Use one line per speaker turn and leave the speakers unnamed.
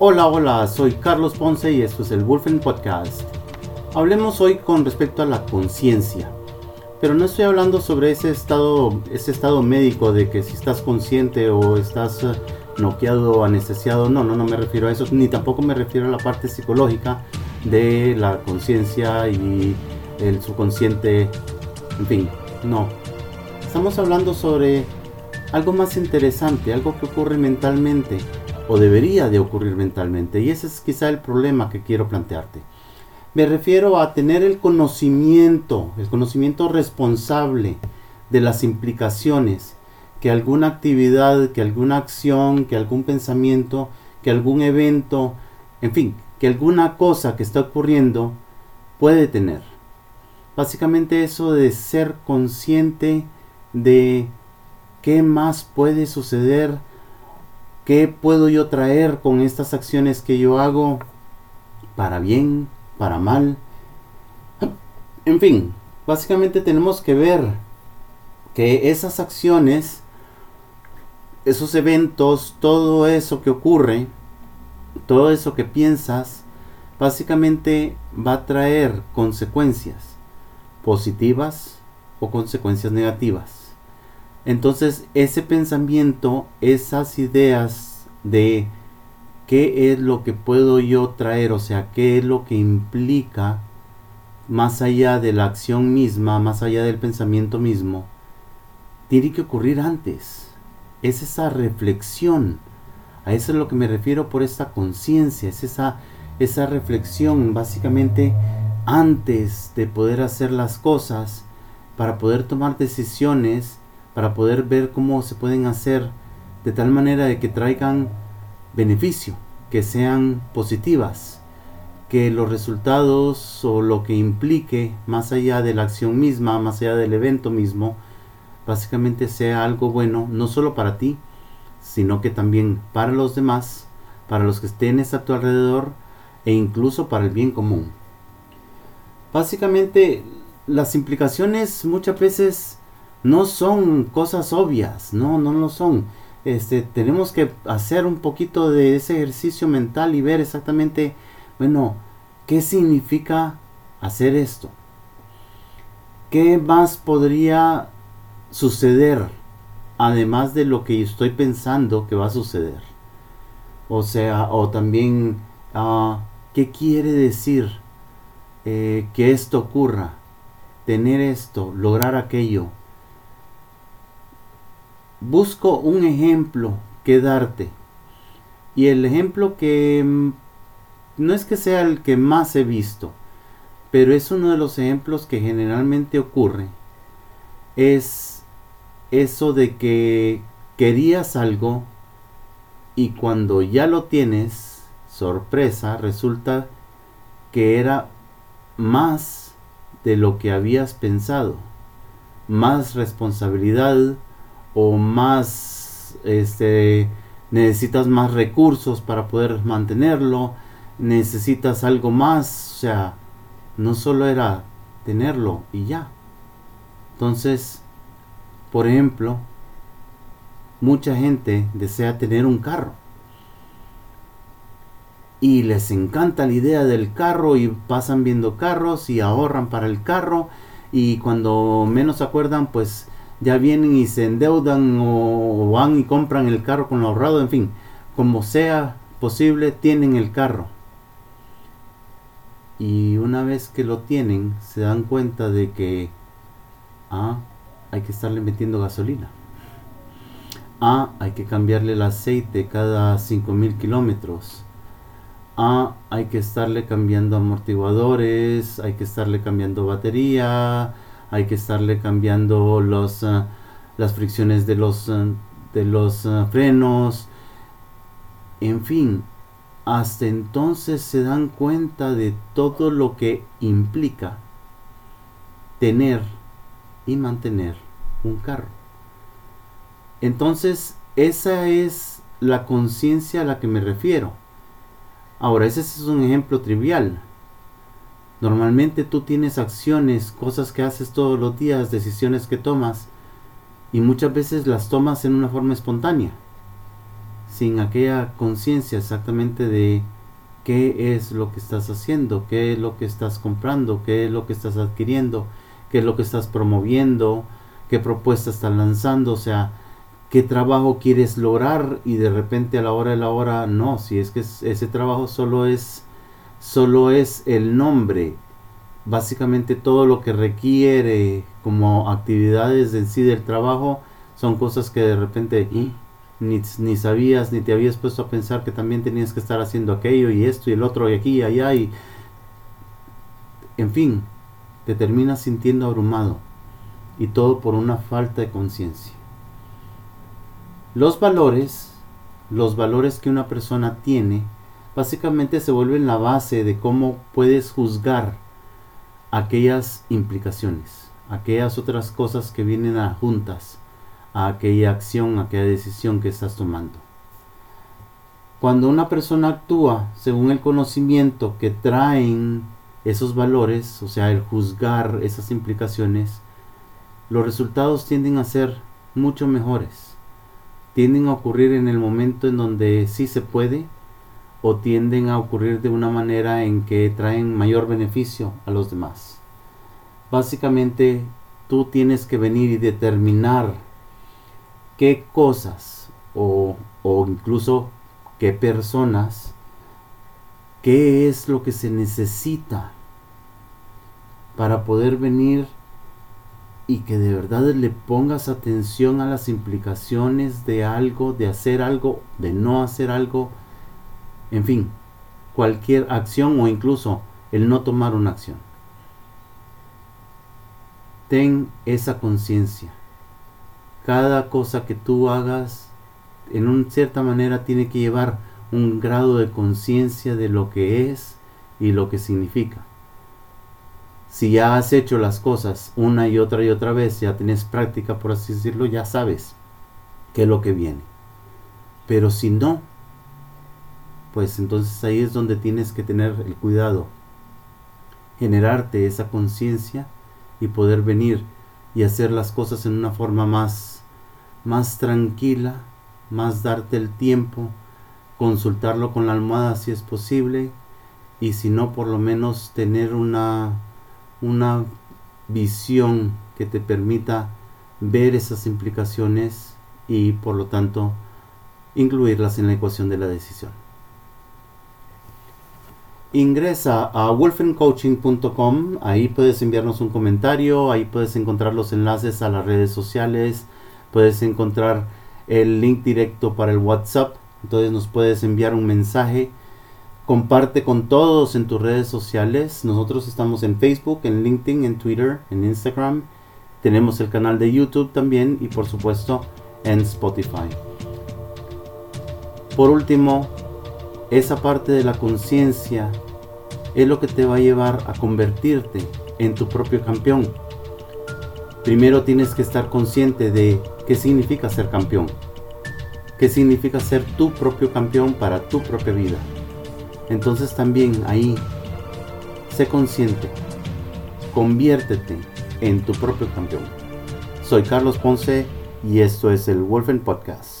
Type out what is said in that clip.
Hola, hola, soy Carlos Ponce y esto es el Wolfen Podcast. Hablemos hoy con respecto a la conciencia. Pero no estoy hablando sobre ese estado, ese estado médico de que si estás consciente o estás eh, noqueado anestesiado. No, no, no me refiero a eso, ni tampoco me refiero a la parte psicológica de la conciencia y el subconsciente. En fin, no. Estamos hablando sobre algo más interesante, algo que ocurre mentalmente o debería de ocurrir mentalmente. Y ese es quizá el problema que quiero plantearte. Me refiero a tener el conocimiento, el conocimiento responsable de las implicaciones que alguna actividad, que alguna acción, que algún pensamiento, que algún evento, en fin, que alguna cosa que está ocurriendo puede tener. Básicamente eso de ser consciente de qué más puede suceder ¿Qué puedo yo traer con estas acciones que yo hago? Para bien, para mal. En fin, básicamente tenemos que ver que esas acciones, esos eventos, todo eso que ocurre, todo eso que piensas, básicamente va a traer consecuencias positivas o consecuencias negativas. Entonces ese pensamiento, esas ideas de qué es lo que puedo yo traer, o sea, qué es lo que implica más allá de la acción misma, más allá del pensamiento mismo, tiene que ocurrir antes. Es esa reflexión. A eso es lo que me refiero por esta conciencia, es esa, esa reflexión básicamente antes de poder hacer las cosas, para poder tomar decisiones para poder ver cómo se pueden hacer de tal manera de que traigan beneficio, que sean positivas, que los resultados o lo que implique más allá de la acción misma, más allá del evento mismo, básicamente sea algo bueno, no solo para ti, sino que también para los demás, para los que estén a tu alrededor e incluso para el bien común. Básicamente las implicaciones muchas veces no son cosas obvias, no, no lo son. Este, tenemos que hacer un poquito de ese ejercicio mental y ver exactamente, bueno, qué significa hacer esto. ¿Qué más podría suceder además de lo que estoy pensando que va a suceder? O sea, o también, uh, ¿qué quiere decir eh, que esto ocurra? Tener esto, lograr aquello busco un ejemplo que darte. Y el ejemplo que mm, no es que sea el que más he visto, pero es uno de los ejemplos que generalmente ocurre. Es eso de que querías algo y cuando ya lo tienes, sorpresa, resulta que era más de lo que habías pensado. Más responsabilidad, o más este necesitas más recursos para poder mantenerlo, necesitas algo más, o sea, no solo era tenerlo y ya. Entonces, por ejemplo, mucha gente desea tener un carro y les encanta la idea del carro y pasan viendo carros y ahorran para el carro y cuando menos se acuerdan pues ya vienen y se endeudan o van y compran el carro con lo ahorrado, en fin, como sea posible, tienen el carro. Y una vez que lo tienen, se dan cuenta de que, ah, hay que estarle metiendo gasolina. Ah, hay que cambiarle el aceite cada 5000 kilómetros. Ah, hay que estarle cambiando amortiguadores, hay que estarle cambiando batería, hay que estarle cambiando los, ah, las fricciones de los, ah, de los ah, frenos, en fin, hasta entonces se dan cuenta de todo lo que implica tener y mantener un carro. Entonces, esa es la conciencia a la que me refiero. Ahora, ese es un ejemplo trivial. Normalmente tú tienes acciones, cosas que haces todos los días, decisiones que tomas y muchas veces las tomas en una forma espontánea, sin aquella conciencia exactamente de qué es lo que estás haciendo, qué es lo que estás comprando, qué es lo que estás adquiriendo, qué es lo que estás promoviendo, qué propuesta estás lanzando, o sea, qué trabajo quieres lograr y de repente a la hora de la hora no, si es que ese trabajo solo es solo es el nombre. Básicamente todo lo que requiere como actividades en sí del trabajo son cosas que de repente ni, ni, sabías ni te habías puesto a pensar que también tenías que estar haciendo aquello y esto y el otro y aquí y allá y en fin, te terminas sintiendo abrumado y todo por una falta de conciencia. Los valores, los valores que una persona tiene, básicamente se vuelven la base de cómo puedes juzgar aquellas implicaciones, aquellas otras cosas que vienen a juntas a aquella acción, a aquella decisión que estás tomando. Cuando una persona actúa según el conocimiento que traen esos valores, o sea, el juzgar esas implicaciones, los resultados tienden a ser mucho mejores. Tienden a ocurrir en el momento en donde sí se puede o tienden a ocurrir de una manera en que traen mayor beneficio a los demás. Básicamente, tú tienes que venir y determinar qué cosas o, o incluso qué personas, qué es lo que se necesita para poder venir y que de verdad le pongas atención a las implicaciones de algo, de hacer algo, de no hacer algo, en fin, cualquier acción o incluso el no tomar una acción. Ten esa conciencia cada cosa que tú hagas en una cierta manera tiene que llevar un grado de conciencia de lo que es y lo que significa. Si ya has hecho las cosas una y otra y otra vez, ya tienes práctica, por así decirlo, ya sabes qué es lo que viene. Pero si no, pues entonces ahí es donde tienes que tener el cuidado, generarte esa conciencia y poder venir y hacer las cosas en una forma más más tranquila, más darte el tiempo, consultarlo con la almohada si es posible y si no por lo menos tener una, una visión que te permita ver esas implicaciones y por lo tanto incluirlas en la ecuación de la decisión. Ingresa a wolfencoaching.com, ahí puedes enviarnos un comentario, ahí puedes encontrar los enlaces a las redes sociales, puedes encontrar el link directo para el WhatsApp. Entonces nos puedes enviar un mensaje. Comparte con todos en tus redes sociales. Nosotros estamos en Facebook, en LinkedIn, en Twitter, en Instagram. Tenemos el canal de YouTube también y por supuesto en Spotify. Por último, esa parte de la conciencia es lo que te va a llevar a convertirte en tu propio campeón. Primero tienes que estar consciente de qué significa ser campeón, qué significa ser tu propio campeón para tu propia vida. Entonces también ahí, sé consciente, conviértete en tu propio campeón. Soy Carlos Ponce y esto es el Wolfen Podcast.